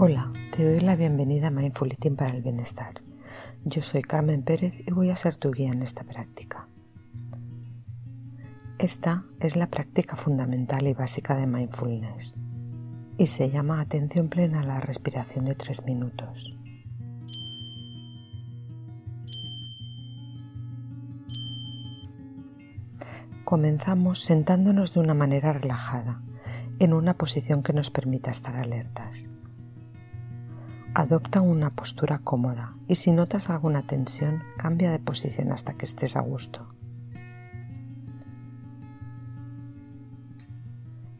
Hola, te doy la bienvenida a Mindful Eating para el Bienestar. Yo soy Carmen Pérez y voy a ser tu guía en esta práctica. Esta es la práctica fundamental y básica de mindfulness y se llama atención plena a la respiración de tres minutos. Comenzamos sentándonos de una manera relajada, en una posición que nos permita estar alertas. Adopta una postura cómoda y si notas alguna tensión, cambia de posición hasta que estés a gusto.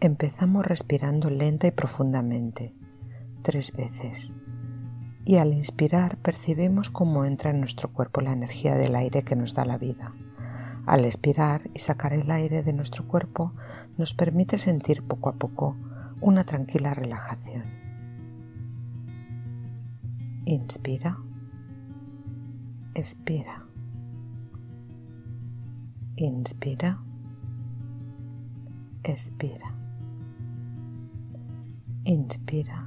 Empezamos respirando lenta y profundamente, tres veces. Y al inspirar percibimos cómo entra en nuestro cuerpo la energía del aire que nos da la vida. Al expirar y sacar el aire de nuestro cuerpo nos permite sentir poco a poco una tranquila relajación. Inspira. Expira. Inspira. Expira. Inspira.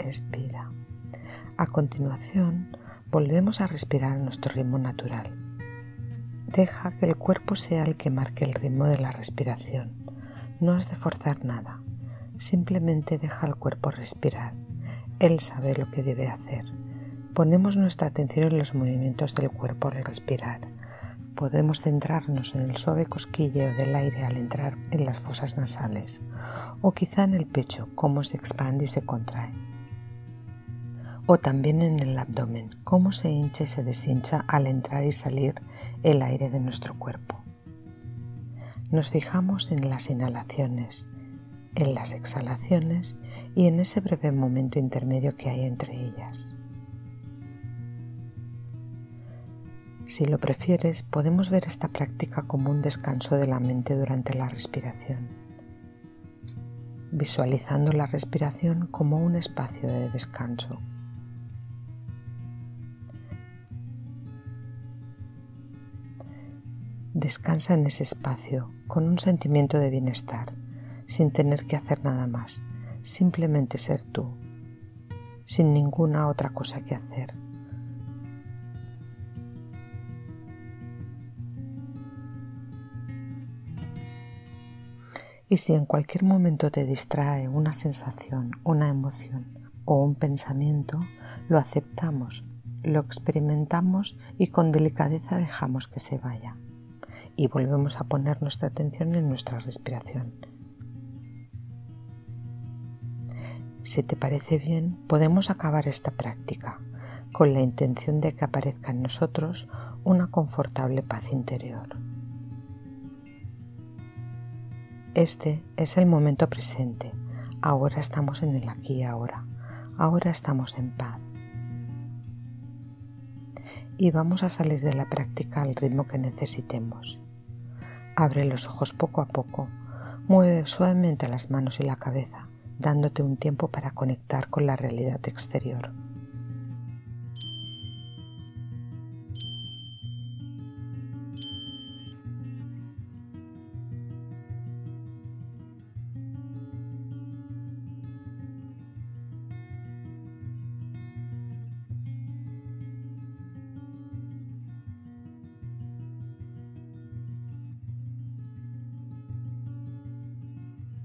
Expira. A continuación, volvemos a respirar nuestro ritmo natural. Deja que el cuerpo sea el que marque el ritmo de la respiración. No has de forzar nada. Simplemente deja al cuerpo respirar él sabe lo que debe hacer. Ponemos nuestra atención en los movimientos del cuerpo al respirar. Podemos centrarnos en el suave cosquilleo del aire al entrar en las fosas nasales o quizá en el pecho, cómo se expande y se contrae. O también en el abdomen, cómo se hincha y se deshincha al entrar y salir el aire de nuestro cuerpo. Nos fijamos en las inhalaciones, en las exhalaciones y en ese breve momento intermedio que hay entre ellas. Si lo prefieres, podemos ver esta práctica como un descanso de la mente durante la respiración, visualizando la respiración como un espacio de descanso. Descansa en ese espacio con un sentimiento de bienestar sin tener que hacer nada más, simplemente ser tú, sin ninguna otra cosa que hacer. Y si en cualquier momento te distrae una sensación, una emoción o un pensamiento, lo aceptamos, lo experimentamos y con delicadeza dejamos que se vaya. Y volvemos a poner nuestra atención en nuestra respiración, Si te parece bien, podemos acabar esta práctica con la intención de que aparezca en nosotros una confortable paz interior. Este es el momento presente. Ahora estamos en el aquí y ahora. Ahora estamos en paz. Y vamos a salir de la práctica al ritmo que necesitemos. Abre los ojos poco a poco. Mueve suavemente las manos y la cabeza dándote un tiempo para conectar con la realidad exterior.